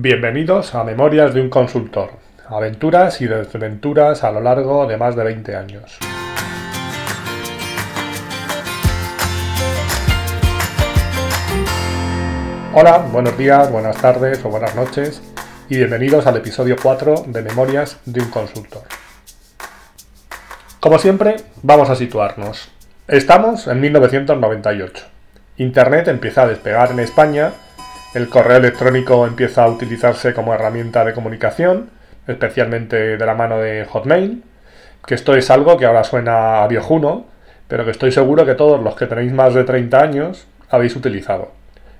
Bienvenidos a Memorias de un consultor, aventuras y desventuras a lo largo de más de 20 años. Hola, buenos días, buenas tardes o buenas noches y bienvenidos al episodio 4 de Memorias de un consultor. Como siempre, vamos a situarnos. Estamos en 1998. Internet empieza a despegar en España, el correo electrónico empieza a utilizarse como herramienta de comunicación, especialmente de la mano de Hotmail, que esto es algo que ahora suena a viejuno, pero que estoy seguro que todos los que tenéis más de 30 años habéis utilizado.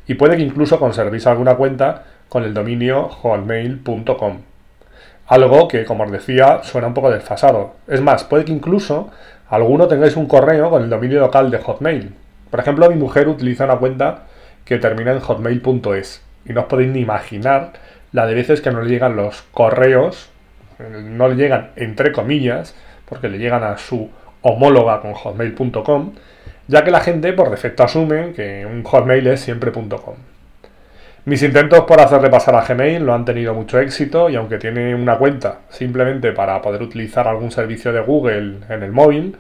Y puede que incluso conservéis alguna cuenta con el dominio hotmail.com. Algo que, como os decía, suena un poco desfasado. Es más, puede que incluso alguno tengáis un correo con el dominio local de Hotmail. Por ejemplo, mi mujer utiliza una cuenta que termina en hotmail.es y no os podéis ni imaginar la de veces que no le llegan los correos, no le llegan entre comillas, porque le llegan a su homóloga con hotmail.com, ya que la gente por defecto asume que un hotmail es siempre.com. Mis intentos por hacerle pasar a Gmail no han tenido mucho éxito y aunque tiene una cuenta simplemente para poder utilizar algún servicio de Google en el móvil,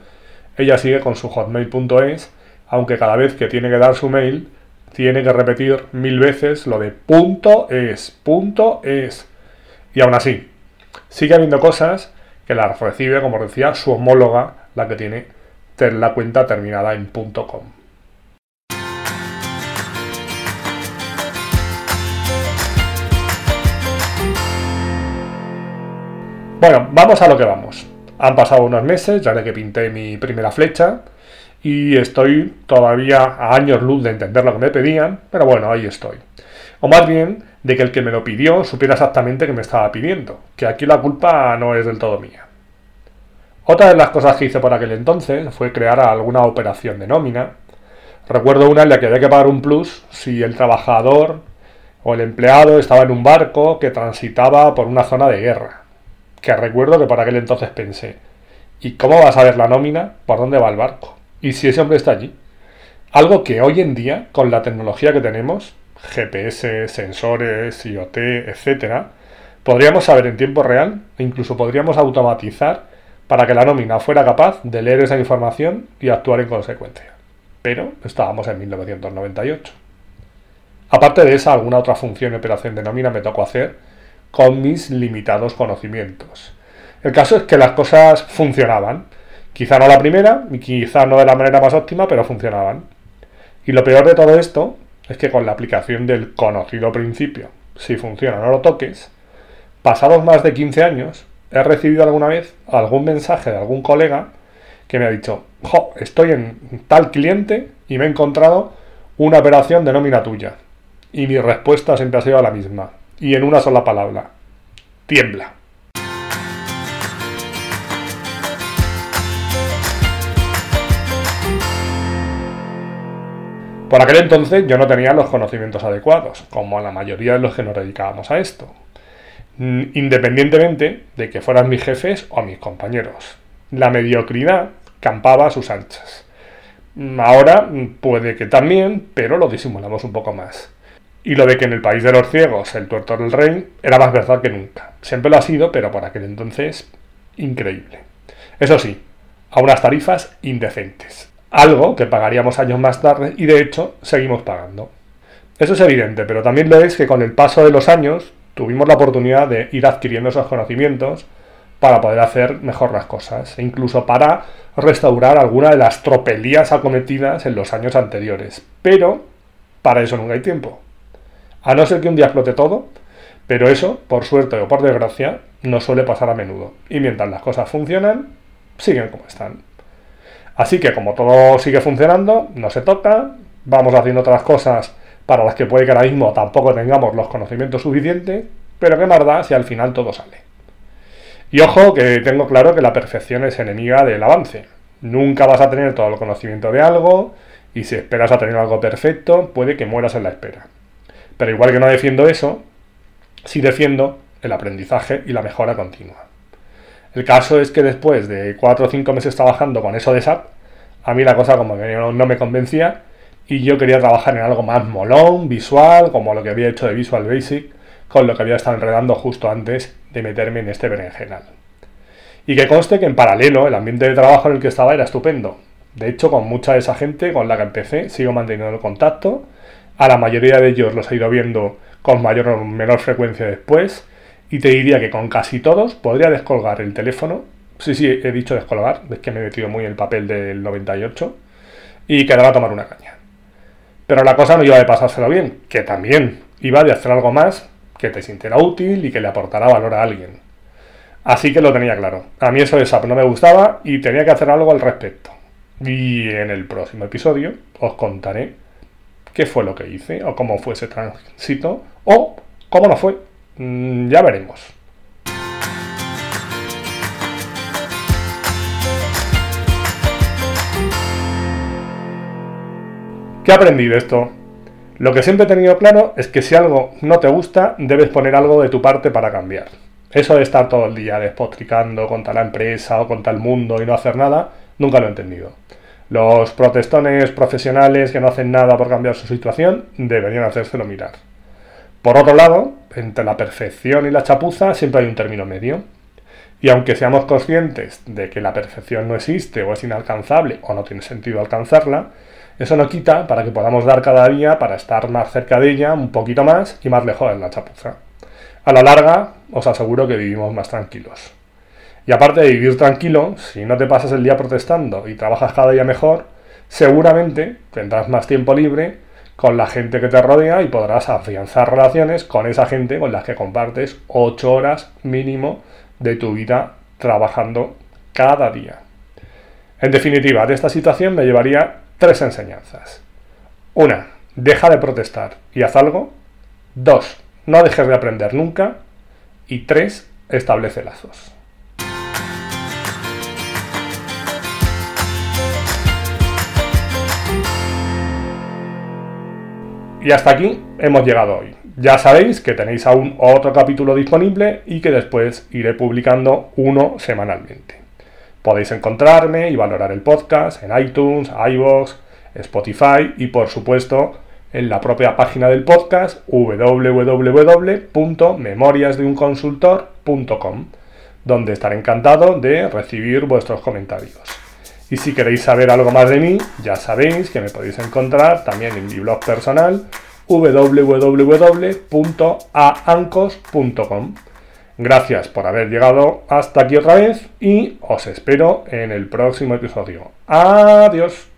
ella sigue con su hotmail.es, aunque cada vez que tiene que dar su mail tiene que repetir mil veces lo de punto es, punto es. Y aún así, sigue habiendo cosas que las recibe, como decía, su homóloga, la que tiene la cuenta terminada en .com. Bueno, vamos a lo que vamos. Han pasado unos meses, ya que pinté mi primera flecha, y estoy todavía a años luz de entender lo que me pedían, pero bueno, ahí estoy. O más bien, de que el que me lo pidió supiera exactamente qué me estaba pidiendo, que aquí la culpa no es del todo mía. Otra de las cosas que hice por aquel entonces fue crear alguna operación de nómina. Recuerdo una en la que había que pagar un plus si el trabajador o el empleado estaba en un barco que transitaba por una zona de guerra que recuerdo que para aquel entonces pensé, ¿y cómo vas a ver la nómina? ¿Por dónde va el barco? ¿Y si ese hombre está allí? Algo que hoy en día, con la tecnología que tenemos, GPS, sensores, IoT, etc., podríamos saber en tiempo real e incluso podríamos automatizar para que la nómina fuera capaz de leer esa información y actuar en consecuencia. Pero estábamos en 1998. Aparte de esa, alguna otra función y operación de nómina me tocó hacer con mis limitados conocimientos. El caso es que las cosas funcionaban. Quizá no la primera, y quizá no de la manera más óptima, pero funcionaban. Y lo peor de todo esto es que con la aplicación del conocido principio, si funciona no lo toques, pasados más de 15 años, he recibido alguna vez algún mensaje de algún colega que me ha dicho, jo, estoy en tal cliente y me he encontrado una operación de nómina tuya. Y mi respuesta siempre ha sido la misma y en una sola palabra. Tiembla. Por aquel entonces yo no tenía los conocimientos adecuados, como la mayoría de los que nos dedicábamos a esto, independientemente de que fueran mis jefes o mis compañeros. La mediocridad campaba a sus anchas. Mm, ahora puede que también, pero lo disimulamos un poco más. Y lo de que en el país de los ciegos el tuerto del rey era más verdad que nunca. Siempre lo ha sido, pero por aquel entonces increíble. Eso sí, a unas tarifas indecentes. Algo que pagaríamos años más tarde y de hecho seguimos pagando. Eso es evidente, pero también lo es que con el paso de los años tuvimos la oportunidad de ir adquiriendo esos conocimientos para poder hacer mejor las cosas e incluso para restaurar alguna de las tropelías acometidas en los años anteriores. Pero para eso nunca hay tiempo. A no ser que un día explote todo, pero eso, por suerte o por desgracia, no suele pasar a menudo. Y mientras las cosas funcionan, siguen como están. Así que como todo sigue funcionando, no se toca, vamos haciendo otras cosas para las que puede que ahora mismo tampoco tengamos los conocimientos suficientes, pero qué más da si al final todo sale. Y ojo que tengo claro que la perfección es enemiga del avance. Nunca vas a tener todo el conocimiento de algo y si esperas a tener algo perfecto, puede que mueras en la espera. Pero igual que no defiendo eso, sí defiendo el aprendizaje y la mejora continua. El caso es que después de cuatro o cinco meses trabajando con eso de SAP, a mí la cosa como que no me convencía y yo quería trabajar en algo más molón, visual, como lo que había hecho de Visual Basic, con lo que había estado enredando justo antes de meterme en este berenjenal. Y que conste que en paralelo el ambiente de trabajo en el que estaba era estupendo. De hecho, con mucha de esa gente con la que empecé sigo manteniendo el contacto. A la mayoría de ellos los he ido viendo con mayor o menor frecuencia después. Y te diría que con casi todos podría descolgar el teléfono. Sí, sí, he dicho descolgar, es que me he metido muy en el papel del 98. Y quedar a tomar una caña. Pero la cosa no iba de pasárselo bien, que también iba de hacer algo más que te sintiera útil y que le aportara valor a alguien. Así que lo tenía claro. A mí eso de SAP no me gustaba y tenía que hacer algo al respecto. Y en el próximo episodio os contaré qué fue lo que hice, o cómo fue ese tránsito, o cómo no fue. Mm, ya veremos. ¿Qué aprendí de esto? Lo que siempre he tenido claro es que si algo no te gusta, debes poner algo de tu parte para cambiar. Eso de estar todo el día despotricando contra la empresa o contra el mundo y no hacer nada, nunca lo he entendido. Los protestones profesionales que no hacen nada por cambiar su situación deberían hacérselo mirar. Por otro lado, entre la perfección y la chapuza siempre hay un término medio. Y aunque seamos conscientes de que la perfección no existe o es inalcanzable o no tiene sentido alcanzarla, eso no quita para que podamos dar cada día para estar más cerca de ella, un poquito más y más lejos de la chapuza. A la larga, os aseguro que vivimos más tranquilos. Y aparte de vivir tranquilo, si no te pasas el día protestando y trabajas cada día mejor, seguramente tendrás más tiempo libre con la gente que te rodea y podrás afianzar relaciones con esa gente con la que compartes 8 horas mínimo de tu vida trabajando cada día. En definitiva, de esta situación me llevaría tres enseñanzas. Una, deja de protestar y haz algo. Dos, no dejes de aprender nunca. Y tres, establece lazos. Y hasta aquí hemos llegado hoy. Ya sabéis que tenéis aún otro capítulo disponible y que después iré publicando uno semanalmente. Podéis encontrarme y valorar el podcast en iTunes, iVoox, Spotify y por supuesto en la propia página del podcast www.memoriasdeunconsultor.com donde estaré encantado de recibir vuestros comentarios. Y si queréis saber algo más de mí, ya sabéis que me podéis encontrar también en mi blog personal www.aancos.com. Gracias por haber llegado hasta aquí otra vez y os espero en el próximo episodio. Adiós.